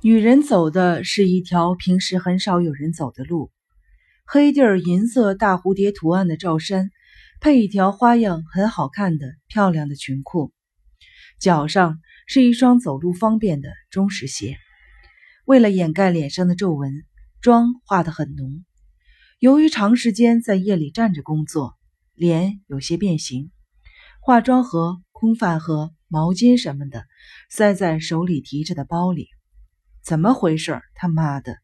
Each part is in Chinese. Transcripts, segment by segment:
女人走的是一条平时很少有人走的路，黑底儿银色大蝴蝶图案的罩衫，配一条花样很好看的漂亮的裙裤，脚上是一双走路方便的中式鞋。为了掩盖脸上的皱纹，妆化得很浓。由于长时间在夜里站着工作，脸有些变形，化妆盒、空饭盒、毛巾什么的塞在手里提着的包里。怎么回事？他妈的！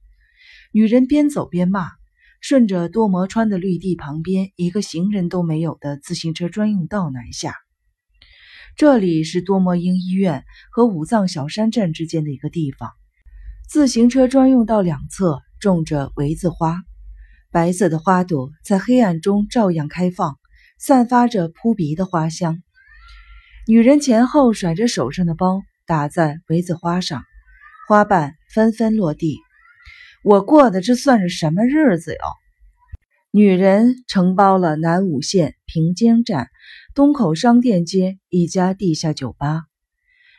女人边走边骂，顺着多摩川的绿地旁边一个行人都没有的自行车专用道南下。这里是多摩英医院和五藏小山镇之间的一个地方。自行车专用道两侧种着苇子花，白色的花朵在黑暗中照样开放，散发着扑鼻的花香。女人前后甩着手上的包，打在苇子花上。花瓣纷纷落地，我过的这算是什么日子哟？女人承包了南武县平江站东口商店街一家地下酒吧，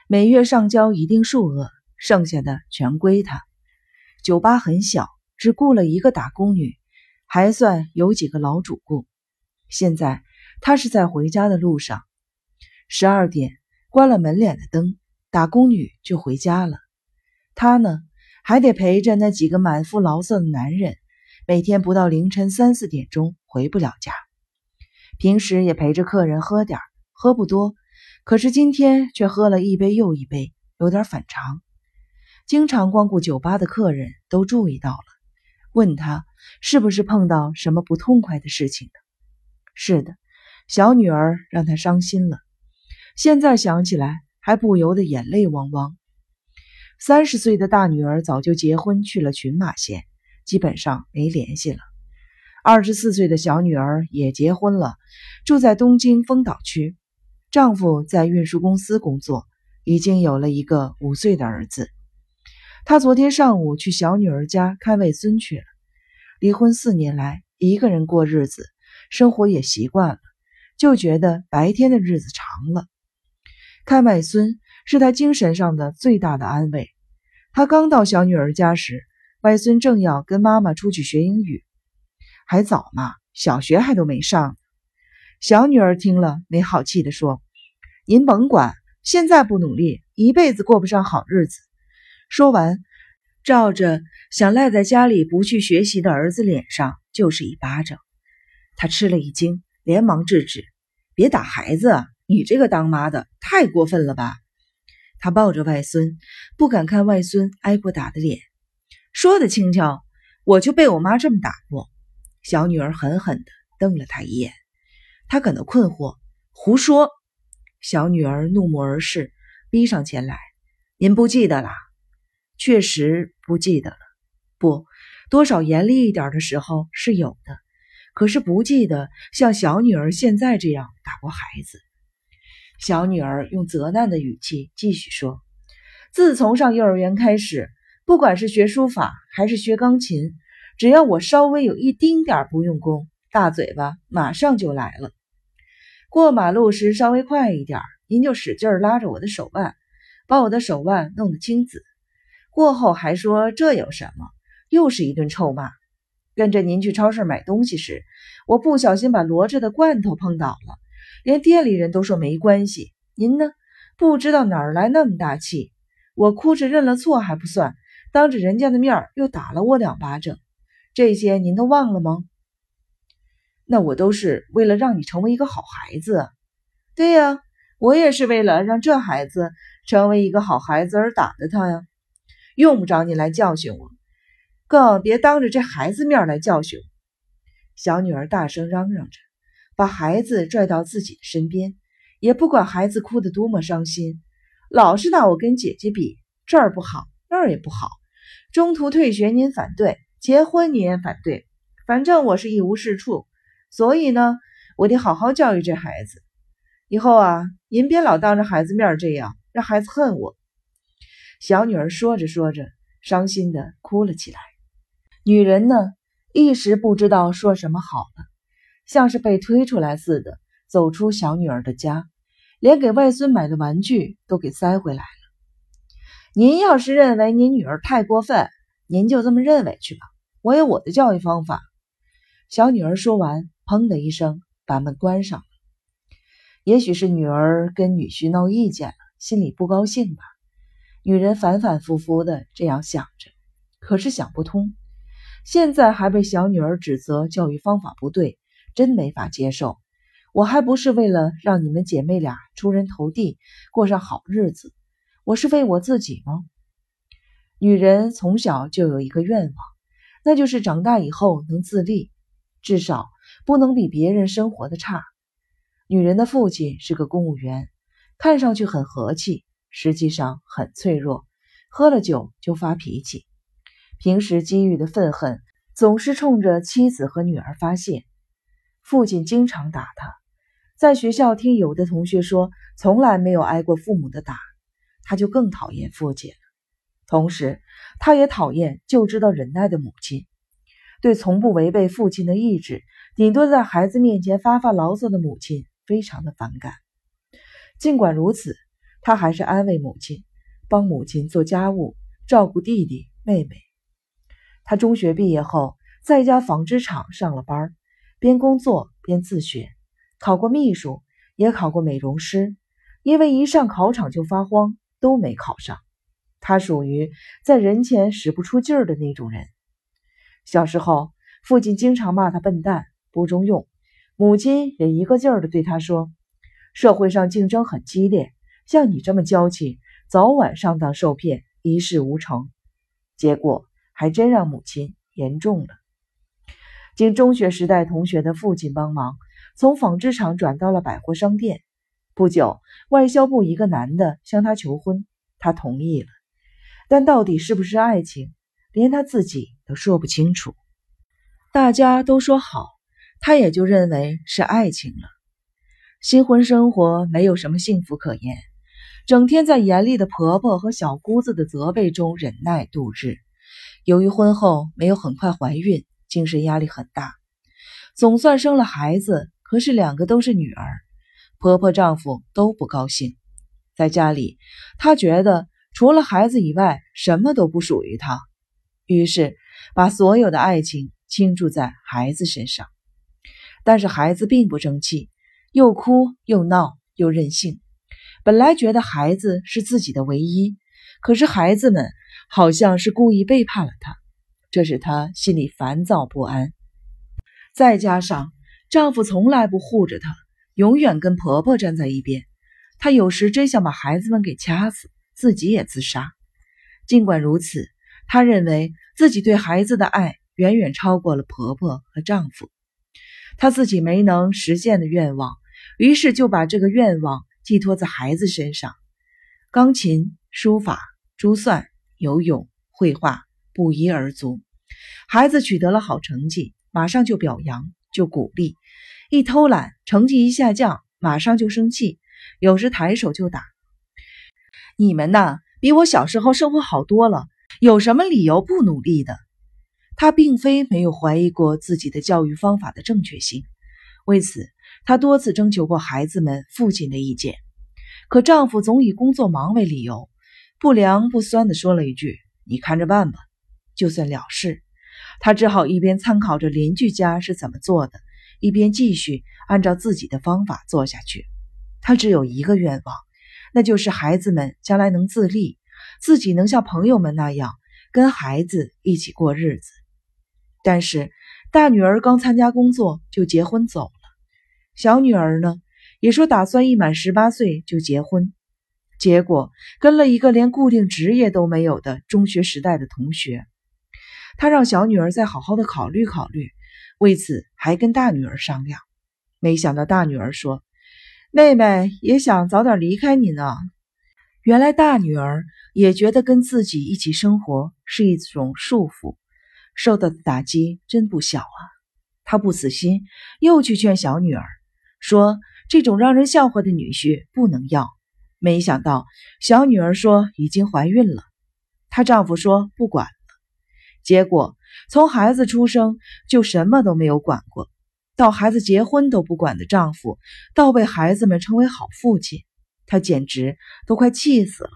每月上交一定数额，剩下的全归她。酒吧很小，只雇了一个打工女，还算有几个老主顾。现在她是在回家的路上，十二点关了门脸的灯，打工女就回家了。他呢，还得陪着那几个满腹牢骚的男人，每天不到凌晨三四点钟回不了家。平时也陪着客人喝点喝不多，可是今天却喝了一杯又一杯，有点反常。经常光顾酒吧的客人都注意到了，问他是不是碰到什么不痛快的事情了。是的，小女儿让他伤心了，现在想起来还不由得眼泪汪汪。三十岁的大女儿早就结婚去了群马县，基本上没联系了。二十四岁的小女儿也结婚了，住在东京丰岛区，丈夫在运输公司工作，已经有了一个五岁的儿子。她昨天上午去小女儿家看外孙去了。离婚四年来，一个人过日子，生活也习惯了，就觉得白天的日子长了。看外孙。是他精神上的最大的安慰。他刚到小女儿家时，外孙正要跟妈妈出去学英语，还早嘛，小学还都没上。小女儿听了，没好气地说：“您甭管，现在不努力，一辈子过不上好日子。”说完，照着想赖在家里不去学习的儿子脸上就是一巴掌。他吃了一惊，连忙制止：“别打孩子，你这个当妈的太过分了吧！”他抱着外孙，不敢看外孙挨过打的脸。说的轻巧，我就被我妈这么打过。小女儿狠狠地瞪了他一眼，他感到困惑。胡说！小女儿怒目而视，逼上前来：“您不记得了？确实不记得了。不多少严厉一点的时候是有的，可是不记得像小女儿现在这样打过孩子。”小女儿用责难的语气继续说：“自从上幼儿园开始，不管是学书法还是学钢琴，只要我稍微有一丁点不用功，大嘴巴马上就来了。过马路时稍微快一点，您就使劲拉着我的手腕，把我的手腕弄得青紫。过后还说这有什么，又是一顿臭骂。跟着您去超市买东西时，我不小心把罗着的罐头碰倒了。”连店里人都说没关系，您呢？不知道哪儿来那么大气？我哭着认了错还不算，当着人家的面又打了我两巴掌，这些您都忘了吗？那我都是为了让你成为一个好孩子。对呀，我也是为了让这孩子成为一个好孩子而打的他呀。用不着你来教训我，更别当着这孩子面来教训我。小女儿大声嚷嚷着。把孩子拽到自己的身边，也不管孩子哭得多么伤心，老是拿我跟姐姐比，这儿不好，那儿也不好。中途退学您反对，结婚你也反对，反正我是一无是处。所以呢，我得好好教育这孩子。以后啊，您别老当着孩子面这样，让孩子恨我。小女儿说着说着，伤心的哭了起来。女人呢，一时不知道说什么好了。像是被推出来似的，走出小女儿的家，连给外孙买的玩具都给塞回来了。您要是认为您女儿太过分，您就这么认为去吧。我有我的教育方法。小女儿说完，砰的一声把门关上了。也许是女儿跟女婿闹意见了，心里不高兴吧。女人反反复复的这样想着，可是想不通。现在还被小女儿指责教育方法不对，真没法接受。我还不是为了让你们姐妹俩出人头地，过上好日子。我是为我自己吗？女人从小就有一个愿望，那就是长大以后能自立，至少不能比别人生活的差。女人的父亲是个公务员，看上去很和气，实际上很脆弱，喝了酒就发脾气，平时积郁的愤恨总是冲着妻子和女儿发泄。父亲经常打他，在学校听有的同学说，从来没有挨过父母的打。他就更讨厌父亲了，同时他也讨厌就知道忍耐的母亲，对从不违背父亲的意志，顶多在孩子面前发发牢骚的母亲非常的反感。尽管如此，他还是安慰母亲，帮母亲做家务，照顾弟弟妹妹。他中学毕业后，在一家纺织厂上了班，边工作边自学，考过秘书，也考过美容师，因为一上考场就发慌。都没考上，他属于在人前使不出劲儿的那种人。小时候，父亲经常骂他笨蛋、不中用，母亲也一个劲儿的对他说：“社会上竞争很激烈，像你这么娇气，早晚上当受骗，一事无成。”结果还真让母亲言重了。经中学时代同学的父亲帮忙，从纺织厂转到了百货商店。不久，外销部一个男的向她求婚，她同意了。但到底是不是爱情，连他自己都说不清楚。大家都说好，他也就认为是爱情了。新婚生活没有什么幸福可言，整天在严厉的婆婆和小姑子的责备中忍耐度日。由于婚后没有很快怀孕，精神压力很大。总算生了孩子，可是两个都是女儿。婆婆、丈夫都不高兴，在家里，她觉得除了孩子以外，什么都不属于她，于是把所有的爱情倾注在孩子身上。但是孩子并不争气，又哭又闹又任性。本来觉得孩子是自己的唯一，可是孩子们好像是故意背叛了她，这使她心里烦躁不安。再加上丈夫从来不护着她。永远跟婆婆站在一边，她有时真想把孩子们给掐死，自己也自杀。尽管如此，她认为自己对孩子的爱远远超过了婆婆和丈夫。她自己没能实现的愿望，于是就把这个愿望寄托在孩子身上。钢琴、书法、珠算、游泳、绘画不一而足。孩子取得了好成绩，马上就表扬，就鼓励。一偷懒，成绩一下降，马上就生气，有时抬手就打。你们呐，比我小时候生活好多了，有什么理由不努力的？她并非没有怀疑过自己的教育方法的正确性，为此，她多次征求过孩子们父亲的意见，可丈夫总以工作忙为理由，不凉不酸地说了一句：“你看着办吧。”就算了事。他只好一边参考着邻居家是怎么做的。一边继续按照自己的方法做下去，他只有一个愿望，那就是孩子们将来能自立，自己能像朋友们那样跟孩子一起过日子。但是大女儿刚参加工作就结婚走了，小女儿呢也说打算一满十八岁就结婚，结果跟了一个连固定职业都没有的中学时代的同学。他让小女儿再好好的考虑考虑。为此，还跟大女儿商量，没想到大女儿说：“妹妹也想早点离开你呢。”原来大女儿也觉得跟自己一起生活是一种束缚，受到的打击真不小啊。她不死心，又去劝小女儿说：“这种让人笑话的女婿不能要。”没想到小女儿说已经怀孕了，她丈夫说不管，结果。从孩子出生就什么都没有管过，到孩子结婚都不管的丈夫，到被孩子们称为好父亲，她简直都快气死了。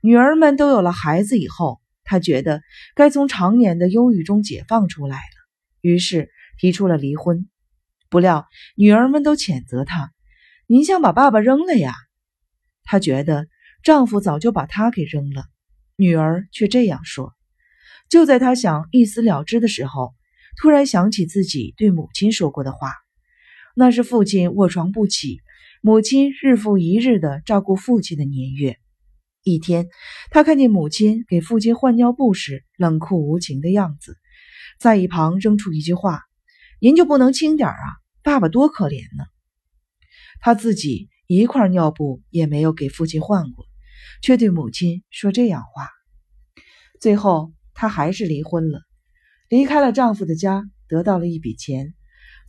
女儿们都有了孩子以后，她觉得该从常年的忧郁中解放出来了，于是提出了离婚。不料女儿们都谴责她：“您想把爸爸扔了呀？”她觉得丈夫早就把她给扔了，女儿却这样说。就在他想一死了之的时候，突然想起自己对母亲说过的话：“那是父亲卧床不起，母亲日复一日的照顾父亲的年月。”一天，他看见母亲给父亲换尿布时冷酷无情的样子，在一旁扔出一句话：“您就不能轻点啊？爸爸多可怜呢！”他自己一块尿布也没有给父亲换过，却对母亲说这样话。最后，她还是离婚了，离开了丈夫的家，得到了一笔钱，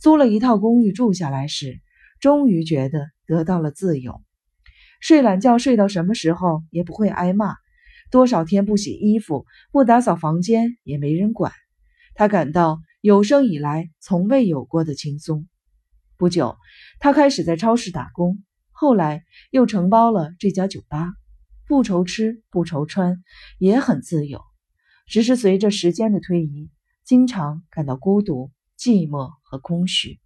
租了一套公寓住下来时，终于觉得得到了自由。睡懒觉睡到什么时候也不会挨骂，多少天不洗衣服、不打扫房间也没人管，他感到有生以来从未有过的轻松。不久，他开始在超市打工，后来又承包了这家酒吧，不愁吃不愁穿，也很自由。只是随着时间的推移，经常感到孤独、寂寞和空虚。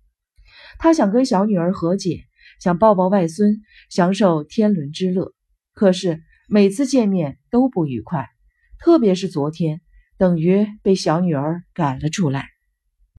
他想跟小女儿和解。想抱抱外孙，享受天伦之乐，可是每次见面都不愉快，特别是昨天，等于被小女儿赶了出来。